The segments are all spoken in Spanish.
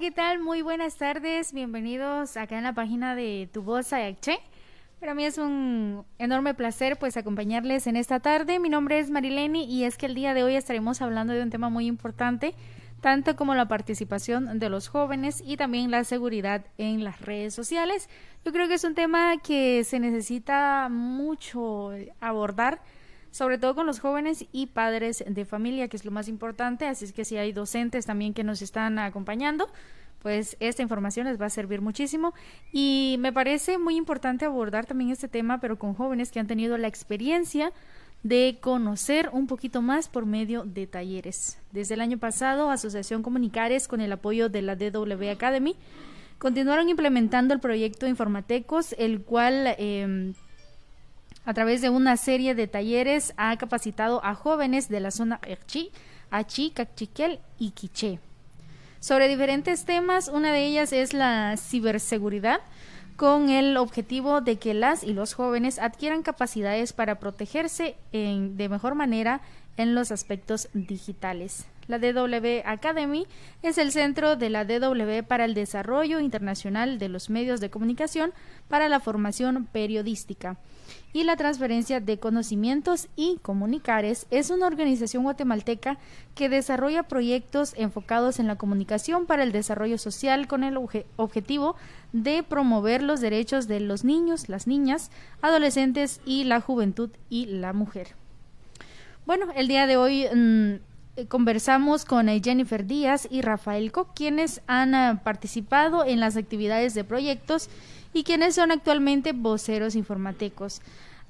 ¿Qué tal? Muy buenas tardes. Bienvenidos acá en la página de Tu Voz Ayacche. Para mí es un enorme placer pues acompañarles en esta tarde. Mi nombre es Marileni y es que el día de hoy estaremos hablando de un tema muy importante, tanto como la participación de los jóvenes y también la seguridad en las redes sociales. Yo creo que es un tema que se necesita mucho abordar sobre todo con los jóvenes y padres de familia, que es lo más importante. Así es que si hay docentes también que nos están acompañando, pues esta información les va a servir muchísimo. Y me parece muy importante abordar también este tema, pero con jóvenes que han tenido la experiencia de conocer un poquito más por medio de talleres. Desde el año pasado, Asociación Comunicares, con el apoyo de la DW Academy, continuaron implementando el proyecto Informatecos, el cual... Eh, a través de una serie de talleres ha capacitado a jóvenes de la zona Erchi, Achi, Cachiquel y Quiché. Sobre diferentes temas, una de ellas es la ciberseguridad, con el objetivo de que las y los jóvenes adquieran capacidades para protegerse de mejor manera en los aspectos digitales. La DW Academy es el centro de la DW para el desarrollo internacional de los medios de comunicación para la formación periodística y la transferencia de conocimientos y comunicares es una organización guatemalteca que desarrolla proyectos enfocados en la comunicación para el desarrollo social con el objetivo de promover los derechos de los niños, las niñas, adolescentes y la juventud y la mujer. Bueno, el día de hoy mm, conversamos con Jennifer Díaz y Rafael Koch, quienes han ah, participado en las actividades de proyectos y quienes son actualmente voceros informatecos.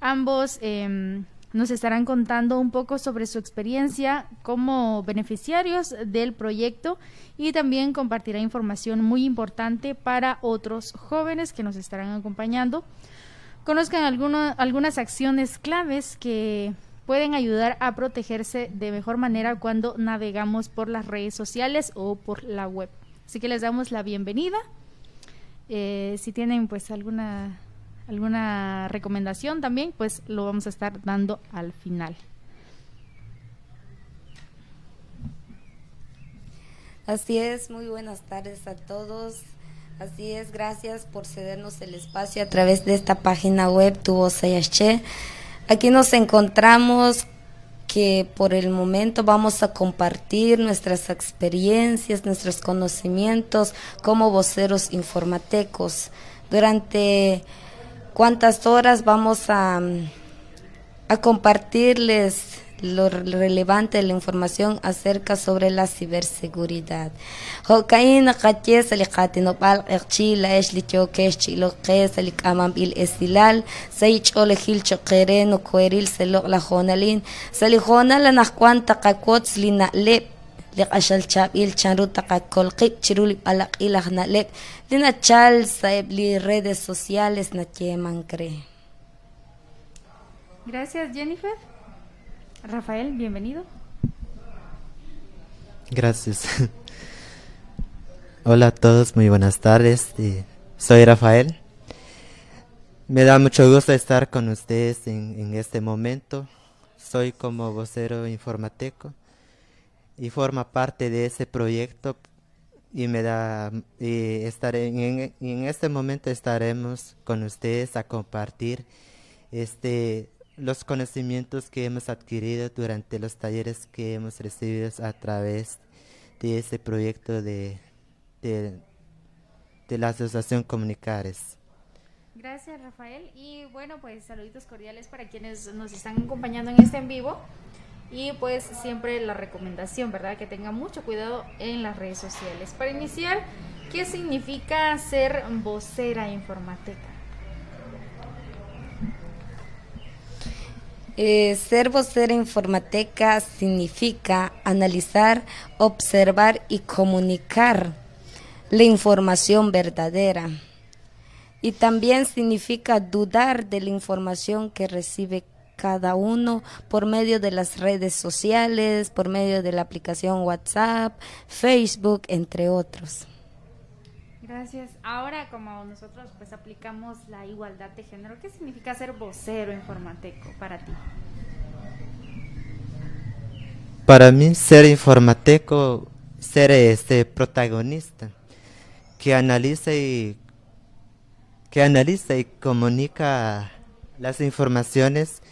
Ambos em, nos estarán contando un poco sobre su experiencia como beneficiarios del proyecto y también compartirá información muy importante para otros jóvenes que nos estarán acompañando. Conozcan algunas acciones claves que pueden ayudar a protegerse de mejor manera cuando navegamos por las redes sociales o por la web. Así que les damos la bienvenida eh, si tienen pues alguna alguna recomendación también, pues lo vamos a estar dando al final. Así es, muy buenas tardes a todos. Así es, gracias por cedernos el espacio a través de esta página web Tu Voz Aquí nos encontramos que por el momento vamos a compartir nuestras experiencias, nuestros conocimientos como voceros informatecos. Durante cuántas horas vamos a, a compartirles lo relevante de la información acerca sobre la ciberseguridad. Hokain qatjes ali qatino bal qchi la es li chokesh lo bil esilal say chole hil chokere no kueril selo la jonalin sali jonal na kwanta qakots li na lep li qashal chab il chanru taqakol qip chiruli alaq ilah na lep li na chal saeb li redes sociales na cheman cre Gracias Jennifer. Rafael, bienvenido. Gracias. Hola a todos, muy buenas tardes. Soy Rafael. Me da mucho gusto estar con ustedes en, este momento. Soy como vocero informateco y forma parte de ese proyecto y me da y estaré en, en este momento estaremos con ustedes a compartir este los conocimientos que hemos adquirido durante los talleres que hemos recibido a través de ese proyecto de, de, la Asociación Comunicares. Gracias Rafael y bueno pues saluditos cordiales para quienes nos están acompañando en este en vivo y pues siempre la recomendación, ¿verdad? Que tengan mucho cuidado en las redes sociales. Para iniciar, ¿qué significa ser vocera informática? Eh, ser vocera informateca significa analizar, observar y comunicar la información verdadera. Y también significa dudar de la información que recibe cada uno por medio de las redes sociales, por medio de la aplicación WhatsApp, Facebook, entre otros. Gracias. Ahora, como nosotros pues aplicamos la igualdad de género, ¿qué significa ser vocero informateco para ti? Para mí ser informateco, ser este protagonista, que analiza y que analiza y comunica las informaciones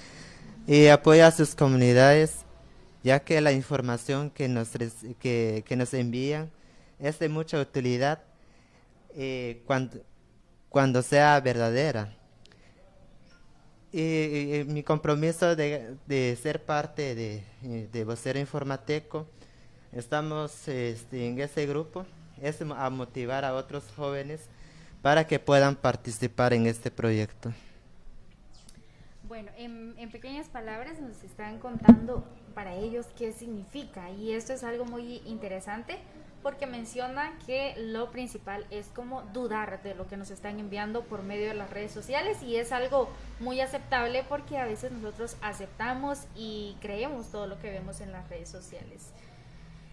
y apoya a sus comunidades, ya que la información que nos, que, nos envían es de mucha utilidad eh, cuando, cuando sea verdadera. Y, mi compromiso de, ser parte de, de Vocero Informateco, estamos este, en ese grupo, es a motivar a otros jóvenes para que puedan participar en este proyecto. Bueno, en, pequeñas palabras nos están contando para ellos qué significa y esto es algo muy interesante porque menciona que lo principal es como dudar de lo que nos están enviando por medio de las redes sociales y es algo muy aceptable porque a veces nosotros aceptamos y creemos todo lo que vemos en las redes sociales.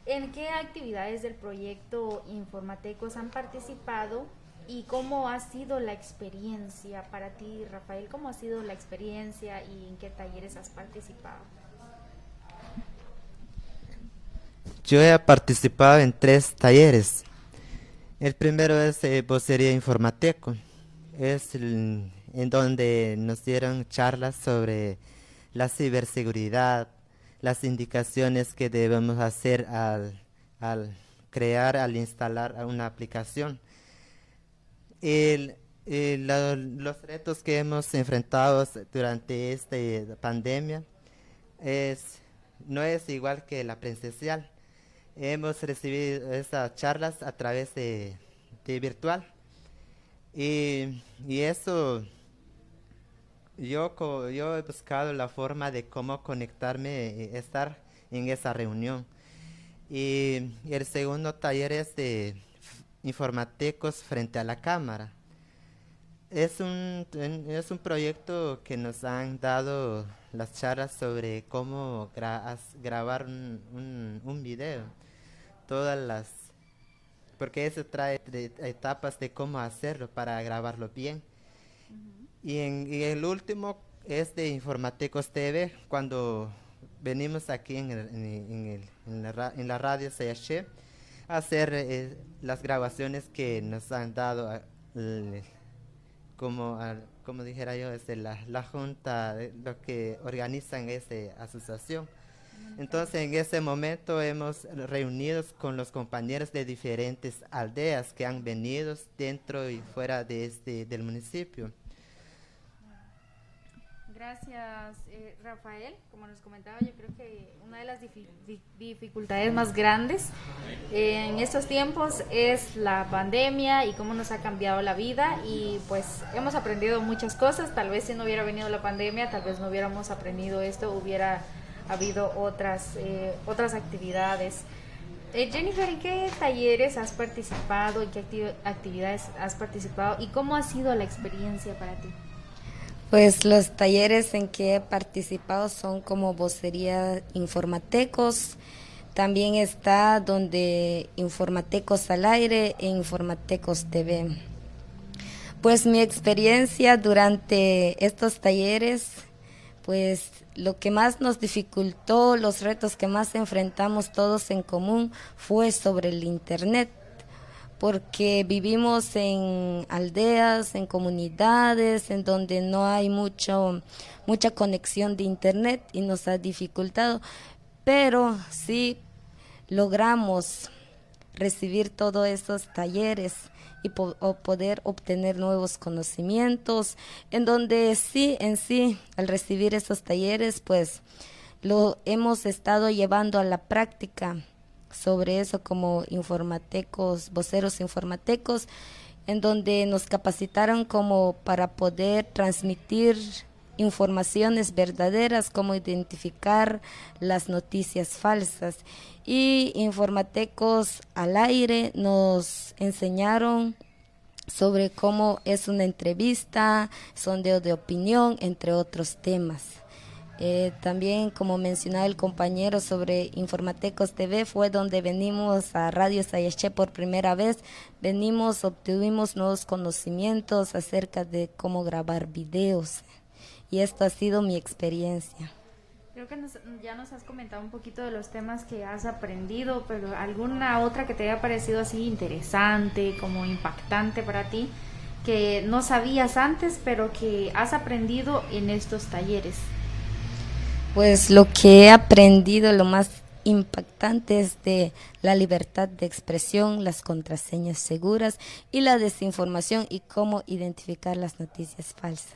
¿En qué actividades del proyecto Informatecos han participado ¿Y cómo ha sido la experiencia para ti, Rafael? ¿Cómo ha sido la experiencia y en qué talleres has participado? Yo he participado en tres talleres. El primero es eh, Vocería Informateco. Es en donde nos dieron charlas sobre la ciberseguridad, las indicaciones que debemos hacer al, al crear, al instalar una aplicación el, los retos que hemos enfrentado durante esta pandemia es, no es igual que la presencial. Hemos recibido esas charlas a través de, virtual. Y, y, eso, yo, yo he buscado la forma de cómo conectarme, estar en esa reunión. y el segundo taller es de informatecos frente a la cámara. Es un, es un proyecto que nos han dado las charlas sobre cómo grabar un, un, video. Todas las... Porque eso trae etapas de cómo hacerlo para grabarlo bien. y, en, el último es de Informatecos TV, cuando venimos aquí en, el, en, el, en, la, en la radio CH hacer eh, las grabaciones que nos han dado, como, como dijera yo, desde la, la junta, de los que organizan esa asociación. Entonces, en ese momento hemos reunido con los compañeros de diferentes aldeas que han venido dentro y fuera de este, del municipio. Gracias, eh, Rafael. Como nos comentaba, yo creo que una de las dificultades más grandes en estos tiempos es la pandemia y cómo nos ha cambiado la vida y pues hemos aprendido muchas cosas. Tal vez si no hubiera venido la pandemia, tal vez no hubiéramos aprendido esto, hubiera habido otras, eh, otras actividades. Eh, Jennifer, ¿en qué talleres has participado? ¿En qué actividades has participado? ¿Y cómo ha sido la experiencia para ti? Pues los talleres en que he participado son como vocería informatecos, también está donde Informatecos al aire e Informatecos TV. Pues mi experiencia durante estos talleres, pues lo que más nos dificultó, los retos que más enfrentamos todos en común fue sobre el Internet porque vivimos en aldeas, en comunidades, en donde no hay mucho, mucha conexión de internet y nos ha dificultado, pero sí logramos recibir todos estos talleres y poder obtener nuevos conocimientos, en donde sí, en sí, al recibir estos talleres, pues lo hemos estado llevando a la práctica sobre eso como informatecos, voceros informatecos, en donde nos capacitaron como para poder transmitir informaciones verdaderas, como identificar las noticias falsas. Y informatecos al aire nos enseñaron sobre cómo es una entrevista, sondeo de opinión, entre otros temas. Eh, también, como mencionaba el compañero sobre Informatecos TV, fue donde venimos a Radio Sayaché por primera vez. Venimos, obtuvimos nuevos conocimientos acerca de cómo grabar videos. Y esto ha sido mi experiencia. Creo que ya nos has comentado un poquito de los temas que has aprendido, pero alguna otra que te haya parecido así interesante, como impactante para ti, que no sabías antes, pero que has aprendido en estos talleres. Pues lo que he aprendido, lo más impactante es de la libertad de expresión, las contraseñas seguras y la desinformación y cómo identificar las noticias falsas.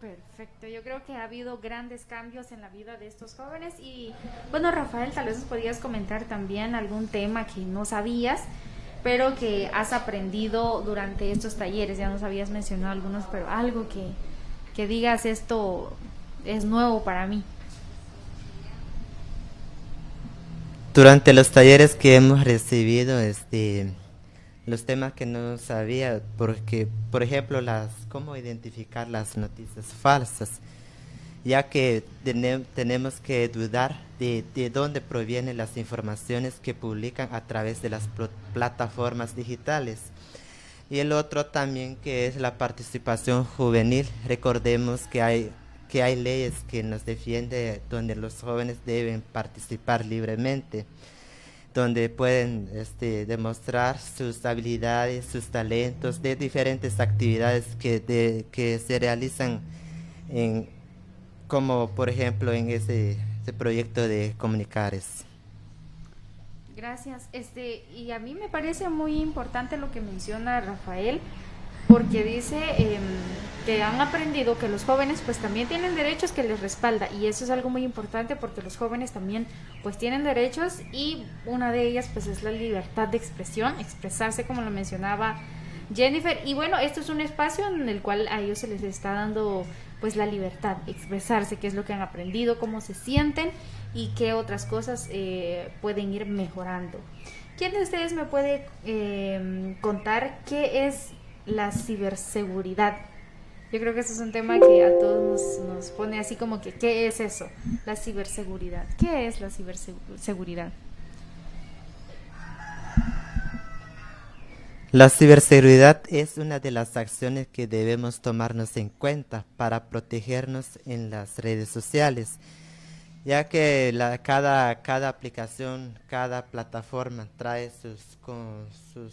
Perfecto, yo creo que ha habido grandes cambios en la vida de estos jóvenes y bueno Rafael, tal vez nos podías comentar también algún tema que no sabías, pero que has aprendido durante estos talleres, ya nos habías mencionado algunos, pero algo que, que digas esto es nuevo para mí. Durante los talleres que hemos recibido, este los temas que no sabía, porque, por ejemplo, las cómo identificar las noticias falsas, ya que tenemos que dudar de, de, dónde provienen las informaciones que publican a través de las plataformas digitales. Y el otro también que es la participación juvenil. Recordemos que hay, que hay leyes que nos defienden donde los jóvenes deben participar libremente donde pueden este, demostrar sus habilidades, sus talentos de diferentes actividades que, que se realizan en, como por ejemplo en ese, proyecto de Comunicares. Gracias. Este, y a mí me parece muy importante lo que menciona Rafael, porque dice em, que han aprendido que los jóvenes pues también tienen derechos que les respalda y eso es algo muy importante porque los jóvenes también pues tienen derechos y una de ellas pues es la libertad de expresión, expresarse como lo mencionaba Jennifer y bueno, esto es un espacio en el cual a ellos se les está dando pues la libertad, expresarse, qué es lo que han aprendido, cómo se sienten y qué otras cosas eh, pueden ir mejorando. ¿Quién de ustedes me puede em, contar qué es la ciberseguridad. Yo creo que eso es un tema que a todos nos, pone así como que, ¿qué es eso? La ciberseguridad. ¿Qué es la ciberseguridad? La ciberseguridad es una de las acciones que debemos tomarnos en cuenta para protegernos en las redes sociales, ya que la, cada, cada aplicación, cada plataforma trae sus, con, sus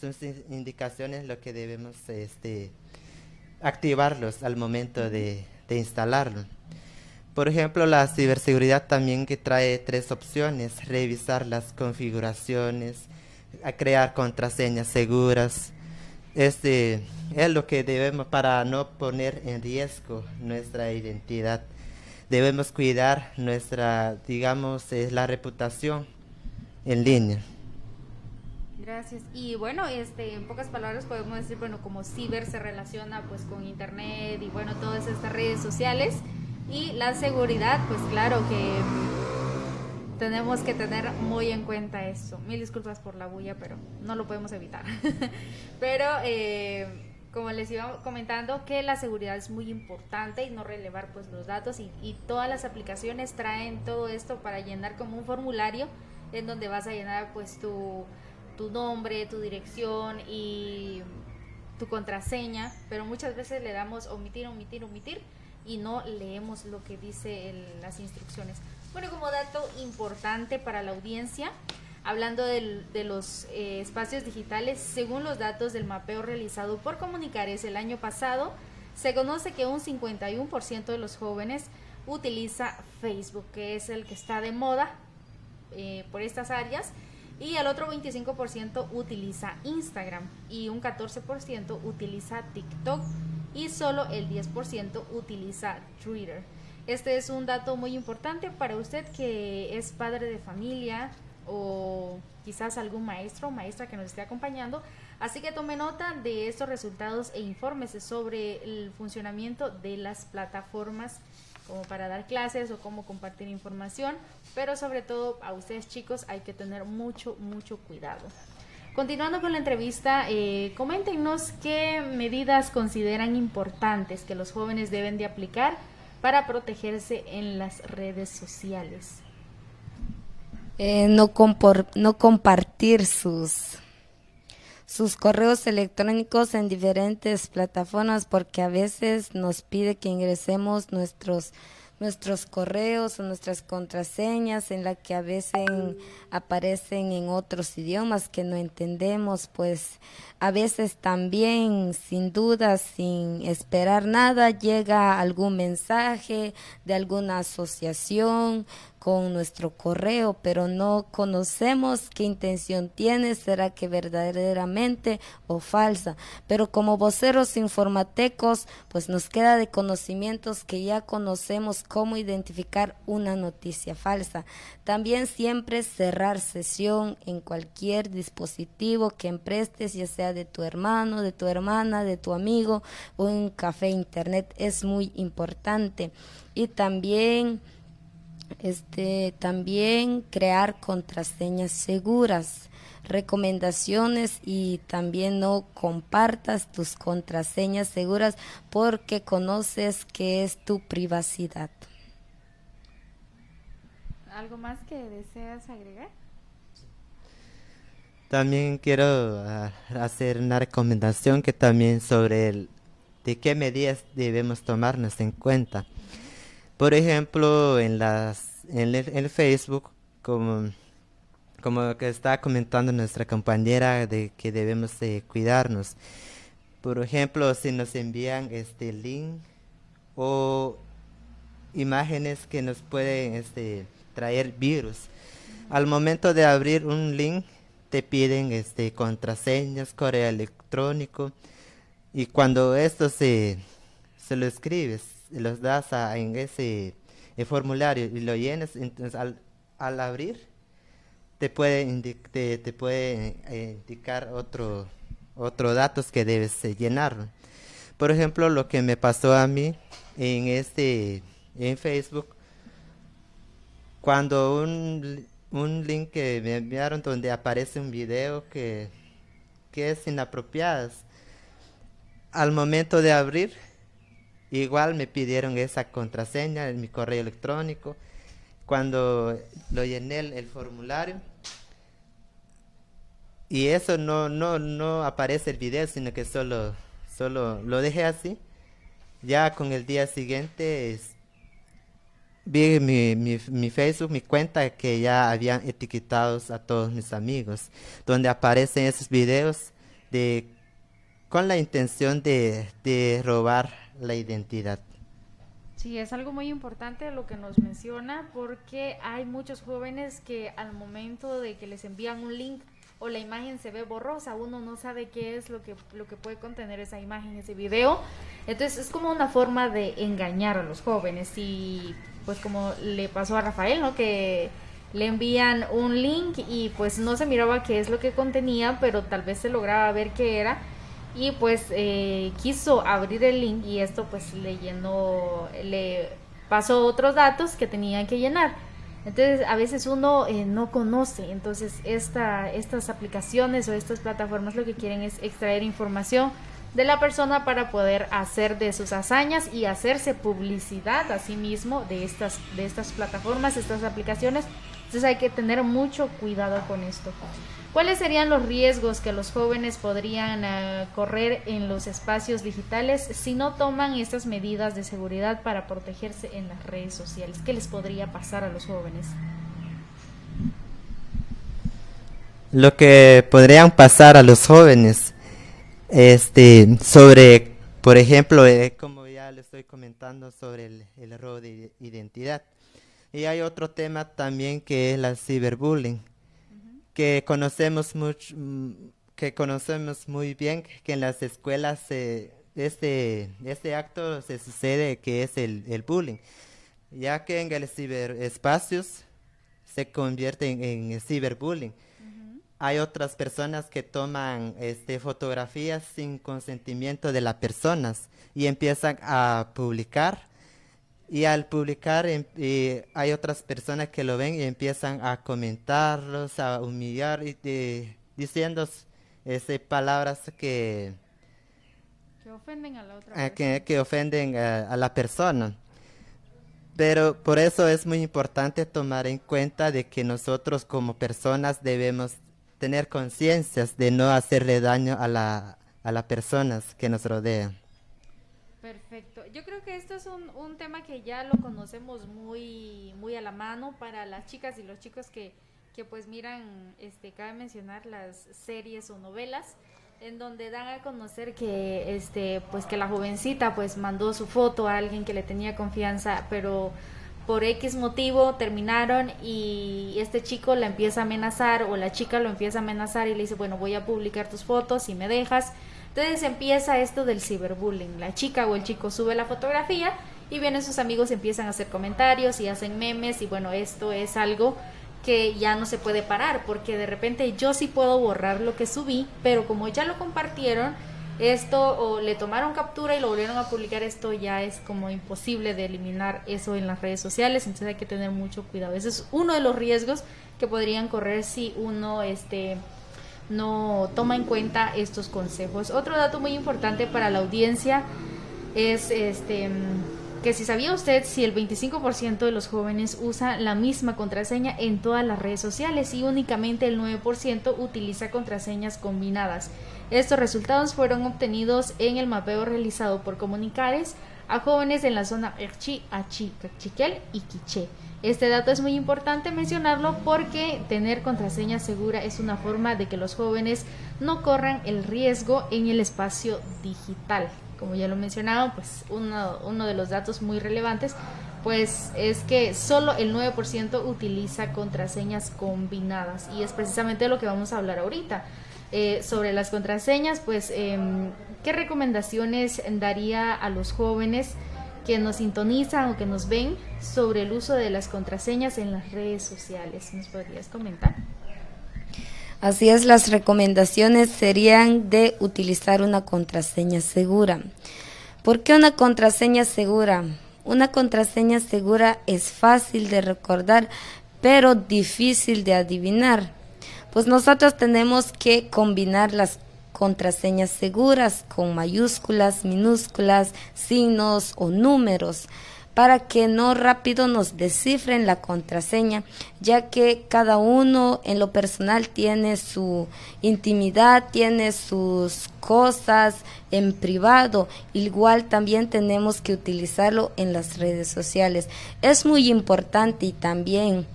son indicaciones lo que debemos este, activarlos al momento de, instalarlo. Por ejemplo, la ciberseguridad también que trae tres opciones, revisar las configuraciones, a crear contraseñas seguras. Este es lo que debemos para no poner en riesgo nuestra identidad. Debemos cuidar nuestra, digamos, la reputación en línea. Gracias. Y bueno, este, en pocas palabras podemos decir, bueno, como ciber se relaciona pues con internet y bueno, todas estas redes sociales. Y la seguridad, pues claro que tenemos que tener muy en cuenta eso. Mil disculpas por la bulla, pero no lo podemos evitar. pero eh, como les iba comentando, que la seguridad es muy importante y no relevar pues los datos y, y todas las aplicaciones traen todo esto para llenar como un formulario en donde vas a llenar pues tu tu nombre, tu dirección y tu contraseña, pero muchas veces le damos omitir, omitir, omitir y no leemos lo que dice las instrucciones. Bueno, como dato importante para la audiencia, hablando de los eh, espacios digitales, según los datos del mapeo realizado por Comunicares el año pasado, se conoce que un 51% de los jóvenes utiliza Facebook, que es el que está de moda eh, por estas áreas y el otro 25% utiliza Instagram y un 14% utiliza TikTok y solo el 10% utiliza Twitter. Este es un dato muy importante para usted que es padre de familia o quizás algún maestro o maestra que nos esté acompañando. Así que tome nota de estos resultados e infórmese sobre el funcionamiento de las plataformas como para dar clases o cómo compartir información, pero sobre todo a ustedes chicos hay que tener mucho, mucho cuidado. Continuando con la entrevista, eh, coméntenos qué medidas consideran importantes que los jóvenes deben de aplicar para protegerse en las redes sociales. Eh, no, no compartir sus sus correos electrónicos en diferentes plataformas porque a veces nos pide que ingresemos nuestros nuestros correos o nuestras contraseñas en la que a veces aparecen en otros idiomas que no entendemos, pues a veces también sin duda, sin esperar nada, llega algún mensaje de alguna asociación con nuestro correo, pero no conocemos qué intención tiene, será que verdaderamente o falsa. Pero como voceros informatecos, pues nos queda de conocimientos que ya conocemos cómo identificar una noticia falsa. También siempre cerrar sesión en cualquier dispositivo que emprestes, ya sea de tu hermano, de tu hermana, de tu amigo o en café internet, es muy importante. Y también este, también crear contraseñas seguras, recomendaciones y también no compartas tus contraseñas seguras porque conoces que es tu privacidad. ¿Algo más que deseas agregar? También quiero ah, hacer una recomendación que también sobre el, de qué medidas debemos tomarnos en cuenta. Por ejemplo, en las en el, Facebook, como, como que está comentando nuestra compañera de que debemos cuidarnos. Por ejemplo, si nos envían este link o imágenes que nos pueden este, traer virus. Al momento de abrir un link te piden este contraseñas, correo electrónico y cuando esto se, se lo escribes los das en ese formulario y lo llenas, entonces al, al abrir te puede, te, puede eh, indicar otro, otro datos que debes eh, llenar. Por ejemplo, lo que me pasó a mí en este en Facebook cuando un, un link que me enviaron donde aparece un video que, que es inapropiado al momento de abrir Igual me pidieron esa contraseña en mi correo electrónico. Cuando lo llené el, formulario, y eso no, no, no aparece el video, sino que solo, solo lo dejé así. Ya con el día siguiente vi mi, mi, mi, Facebook, mi cuenta, que ya habían etiquetado a todos mis amigos, donde aparecen esos videos de con la intención de, de robar la identidad. Sí, es algo muy importante lo que nos menciona porque hay muchos jóvenes que al momento de que les envían un link o la imagen se ve borrosa, uno no sabe qué es lo que, lo que puede contener esa imagen, ese video. Entonces es como una forma de engañar a los jóvenes y pues como le pasó a Rafael, ¿no? Que le envían un link y pues no se miraba qué es lo que contenía, pero tal vez se lograba ver qué era y pues eh, quiso abrir el link y esto pues le llenó, le pasó otros datos que tenía que llenar. Entonces a veces uno eh, no conoce, entonces esta, estas aplicaciones o estas plataformas lo que quieren es extraer información de la persona para poder hacer de sus hazañas y hacerse publicidad a sí mismo de estas, de estas plataformas, estas aplicaciones. Entonces hay que tener mucho cuidado con esto. ¿Cuáles serían los riesgos que los jóvenes podrían eh, correr en los espacios digitales si no toman estas medidas de seguridad para protegerse en las redes sociales? ¿Qué les podría pasar a los jóvenes? Lo que podrían pasar a los jóvenes, este, sobre, por ejemplo, eh, como ya le estoy comentando sobre el, el error de identidad. Y hay otro tema también que es la ciberbullying que conocemos mucho, mm, que conocemos muy bien que en las escuelas este, este acto se sucede que es el, el bullying, ya que en el ciberespacios se convierte en, ciberbullying. Hay otras personas que toman este, fotografías sin consentimiento de las personas y empiezan a publicar y al publicar em, hay otras personas que lo ven y empiezan a comentarlos, a humillar y diciendo ese, palabras que, que ofenden a la otra eh, que, que, ofenden a, la persona. Pero por eso es muy importante tomar en cuenta de que nosotros como personas debemos tener conciencias de no hacerle daño a, la, a las personas que nos rodean. Yo creo que esto es un, un tema que ya lo conocemos muy, muy a la mano para las chicas y los chicos que, que pues miran, este, cabe mencionar las series o novelas en donde dan a conocer que este pues que la jovencita pues mandó su foto a alguien que le tenía confianza pero por X motivo terminaron y este chico la empieza a amenazar o la chica lo empieza a amenazar y le dice bueno voy a publicar tus fotos si me dejas entonces empieza esto del ciberbullying la chica o el chico sube la fotografía y vienen sus amigos empiezan a hacer comentarios y hacen memes y bueno esto es algo que ya no se puede parar, porque de repente yo sí puedo borrar lo que subí, pero como ya lo compartieron, esto o le tomaron captura y lo volvieron a publicar, esto ya es como imposible de eliminar eso en las redes sociales, entonces hay que tener mucho cuidado. Ese es uno de los riesgos que podrían correr si uno este no toma en cuenta estos consejos. Otro dato muy importante para la audiencia es este que si sabía usted si el 25% de los jóvenes usa la misma contraseña en todas las redes sociales y únicamente el 9% utiliza contraseñas combinadas. Estos resultados fueron obtenidos en el mapeo realizado por Comunicares a jóvenes en la zona Erchi, Achi, Cachiquel y Quiché. Este dato es muy importante mencionarlo porque tener contraseña segura es una forma de que los jóvenes no corran el riesgo en el espacio digital como ya lo mencionaba, pues uno, de los datos muy relevantes, pues es que solo el 9% utiliza contraseñas combinadas y es precisamente lo que vamos a hablar ahorita. Eh, sobre las contraseñas, pues, em, ¿qué recomendaciones daría a los jóvenes que nos sintonizan o que nos ven sobre el uso de las contraseñas en las redes sociales? ¿Nos podrías comentar? Así es, las recomendaciones serían de utilizar una contraseña segura. ¿Por qué una contraseña segura? Una contraseña segura es fácil de recordar, pero difícil de adivinar. Pues nosotros tenemos que combinar las contraseñas seguras con mayúsculas, minúsculas, signos o números para que no rápido nos descifren la contraseña, ya que cada uno en lo personal tiene su intimidad, tiene sus cosas en privado. Igual también tenemos que utilizarlo en las redes sociales. Es muy importante y también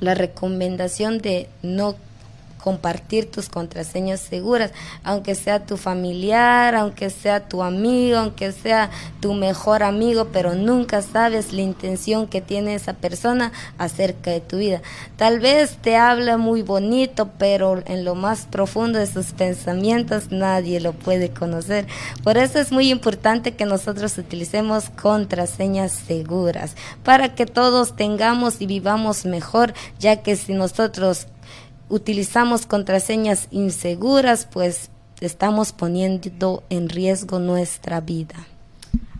la recomendación de no compartir tus contraseñas seguras, aunque sea tu familiar, aunque sea tu amigo, aunque sea tu mejor amigo, pero nunca sabes la intención que tiene esa persona acerca de tu vida. Tal vez te habla muy bonito, pero en lo más profundo de sus pensamientos nadie lo puede conocer. Por eso es muy importante que nosotros utilicemos contraseñas seguras para que todos tengamos y vivamos mejor, ya que si nosotros utilizamos contraseñas inseguras, pues estamos poniendo en riesgo nuestra vida.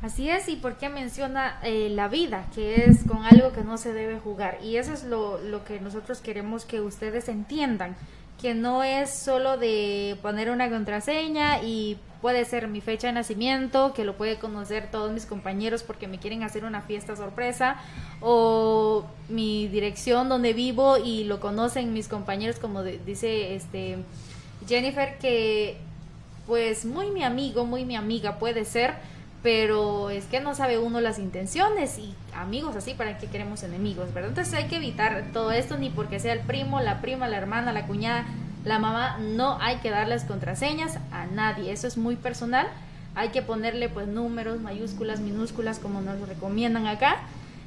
Así es, y por qué menciona eh, la vida, que es con algo que no se debe jugar. Y eso es lo, lo que nosotros queremos que ustedes entiendan, que no es solo de poner una contraseña y puede ser mi fecha de nacimiento, que lo puede conocer todos mis compañeros porque me quieren hacer una fiesta sorpresa, o mi dirección donde vivo y lo conocen mis compañeros, como dice este Jennifer, que pues muy mi amigo, muy mi amiga puede ser, pero es que no sabe uno las intenciones y amigos así, ¿para qué queremos enemigos? ¿verdad? Entonces hay que evitar todo esto, ni porque sea el primo, la prima, la hermana, la cuñada, la mamá, no hay que darles contraseñas a nadie, eso es muy personal, hay que ponerle pues números, mayúsculas, minúsculas, como nos recomiendan acá,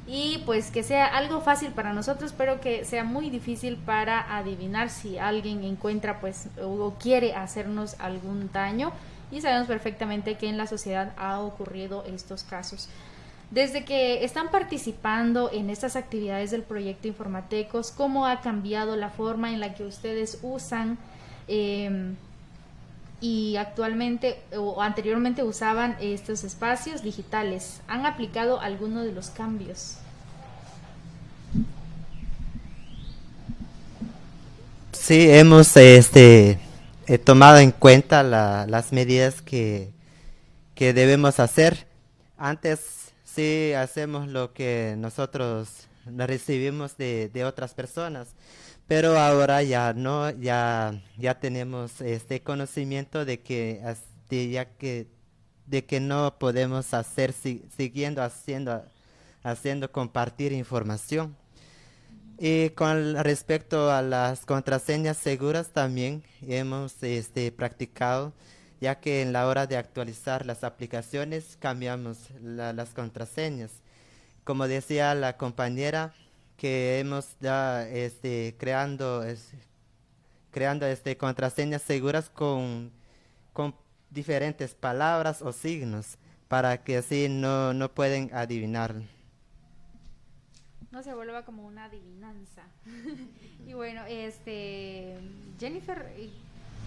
y pues que sea algo fácil para nosotros, pero que sea muy difícil para adivinar si alguien encuentra pues o quiere hacernos algún daño y sabemos perfectamente que en la sociedad ha ocurrido estos casos. Desde que están participando en estas actividades del proyecto Informatecos, ¿cómo ha cambiado la forma en la que ustedes usan em, y actualmente o anteriormente usaban estos espacios digitales? ¿Han aplicado alguno de los cambios? Sí, hemos este, tomado en cuenta las medidas que, que debemos hacer. Antes Sí, hacemos lo que nosotros recibimos de, de otras personas, pero ahora ya no, ya, ya tenemos este conocimiento de que, ya que de que no podemos hacer siguiendo haciendo, haciendo compartir información. Y con respecto a las contraseñas seguras también hemos este, practicado, ya que en la hora de actualizar las aplicaciones cambiamos las contraseñas. Como decía la compañera, que hemos ya este, creando, creando este, contraseñas seguras con, con diferentes palabras o signos para que así no, no pueden adivinar. No se vuelva como una adivinanza. y bueno, este Jennifer,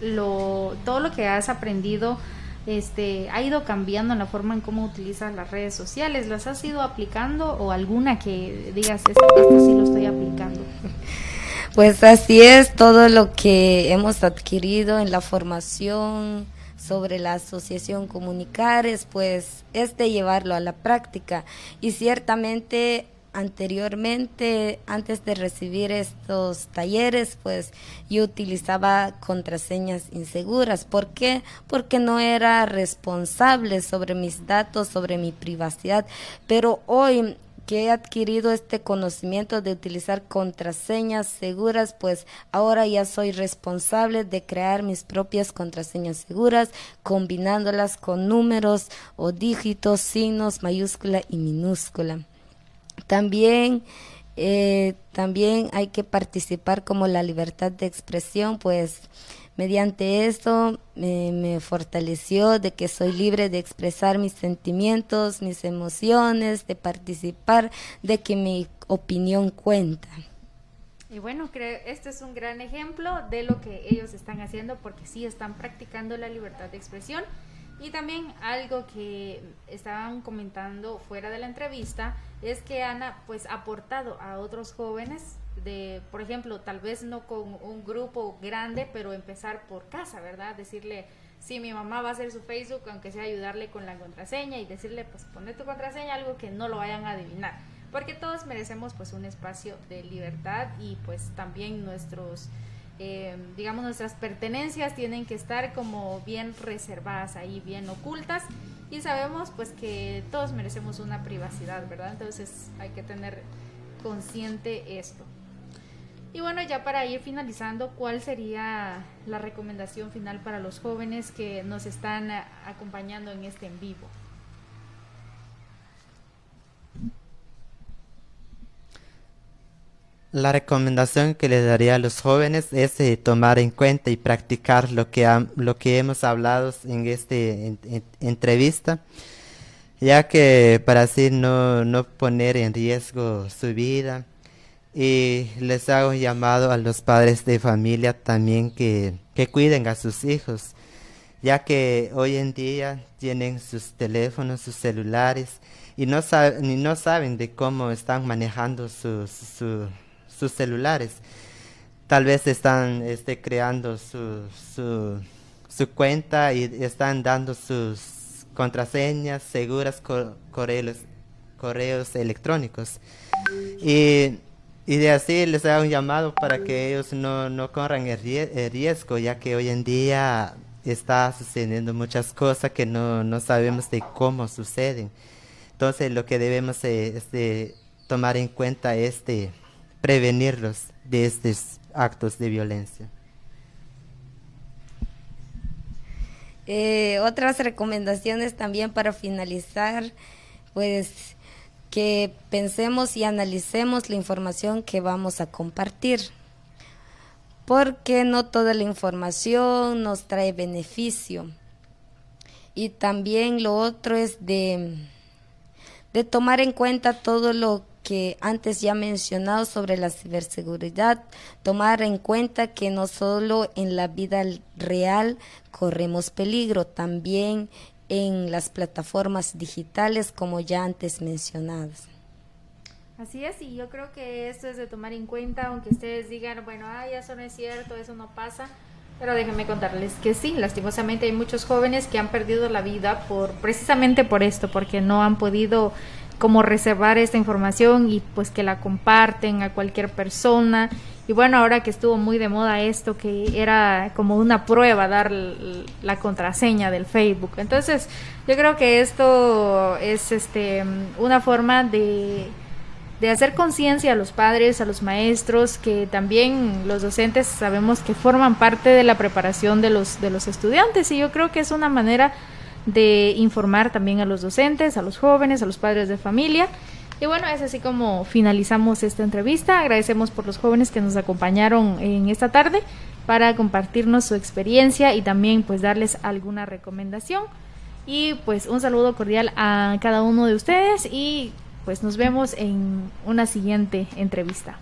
lo, todo lo que has aprendido este, ha ido cambiando en la forma en cómo utilizas las redes sociales. ¿Las has ido aplicando o alguna que digas, esto, esto sí lo estoy aplicando? Pues así es, todo lo que hemos adquirido en la formación sobre la asociación Comunicares, pues es de llevarlo a la práctica. Y ciertamente anteriormente, antes de recibir estos talleres, pues yo utilizaba contraseñas inseguras. ¿Por qué? Porque no era responsable sobre mis datos, sobre mi privacidad. Pero hoy que he adquirido este conocimiento de utilizar contraseñas seguras, pues ahora ya soy responsable de crear mis propias contraseñas seguras, combinándolas con números o dígitos, signos, mayúscula y minúscula. También, eh, también hay que participar como la libertad de expresión, pues mediante esto me fortaleció de que soy libre de expresar mis sentimientos, mis emociones, de participar, de que mi opinión cuenta. Y bueno, creo, este es un gran ejemplo de lo que ellos están haciendo porque sí están practicando la libertad de expresión. Y también algo que estaban comentando fuera de la entrevista es que Ana pues ha aportado a otros jóvenes de, por ejemplo, tal vez no con un grupo grande, pero empezar por casa, ¿verdad? Decirle, sí, mi mamá va a hacer su Facebook, aunque sea ayudarle con la contraseña y decirle, pues pone tu contraseña, algo que no lo vayan a adivinar. Porque todos merecemos pues un espacio de libertad y pues también nuestros, eh, digamos, nuestras pertenencias tienen que estar como bien reservadas ahí, bien ocultas y sabemos pues que todos merecemos una privacidad, ¿verdad? Entonces hay que tener consciente esto. Y bueno, ya para ir finalizando, ¿cuál sería la recomendación final para los jóvenes que nos están acompañando en este en vivo? La recomendación que les daría a los jóvenes es eh, tomar en cuenta y practicar lo que, lo que hemos hablado en esta entrevista, ya que para así no, no poner en riesgo su vida. Y les hago llamado a los padres de familia también que, que cuiden a sus hijos, ya que hoy en día tienen sus teléfonos, sus celulares y no, saben, no saben de cómo están manejando sus sus celulares. Tal vez están este, creando su, su, cuenta y están dando sus contraseñas seguras, correos, correos electrónicos. Y, y, de así les hago un llamado para que ellos no, no corran el, riesgo, ya que hoy en día está sucediendo muchas cosas que no, no sabemos de cómo suceden. Entonces lo que debemos es de tomar en cuenta es de prevenirlos de estos actos de violencia. Eh, otras recomendaciones también para finalizar, pues que pensemos y analicemos la información que vamos a compartir, porque no toda la información nos trae beneficio. Y también lo otro es de, de tomar en cuenta todo lo que antes ya mencionado sobre la ciberseguridad, tomar en cuenta que no solo en la vida real corremos peligro, también en las plataformas digitales como ya antes mencionadas. Así es, y yo creo que esto es de tomar en cuenta, aunque ustedes digan, bueno, ay, eso no es cierto, eso no pasa, pero déjenme contarles que sí, lastimosamente hay muchos jóvenes que han perdido la vida por precisamente por esto, porque no han podido como reservar esta información y pues que la comparten a cualquier persona Y bueno, ahora que estuvo muy de moda esto, que era como una prueba dar la contraseña del Facebook. Entonces, yo creo que esto es este una forma de, de hacer conciencia a los padres, a los maestros, que también los docentes sabemos que forman parte de la preparación de los, de los estudiantes. Y yo creo que es una manera de informar también a los docentes, a los jóvenes, a los padres de familia y bueno, es así como finalizamos esta entrevista. Agradecemos por los jóvenes que nos acompañaron en esta tarde para compartirnos su experiencia y también pues darles alguna recomendación. Y pues un saludo cordial a cada uno de ustedes y pues nos vemos en una siguiente entrevista.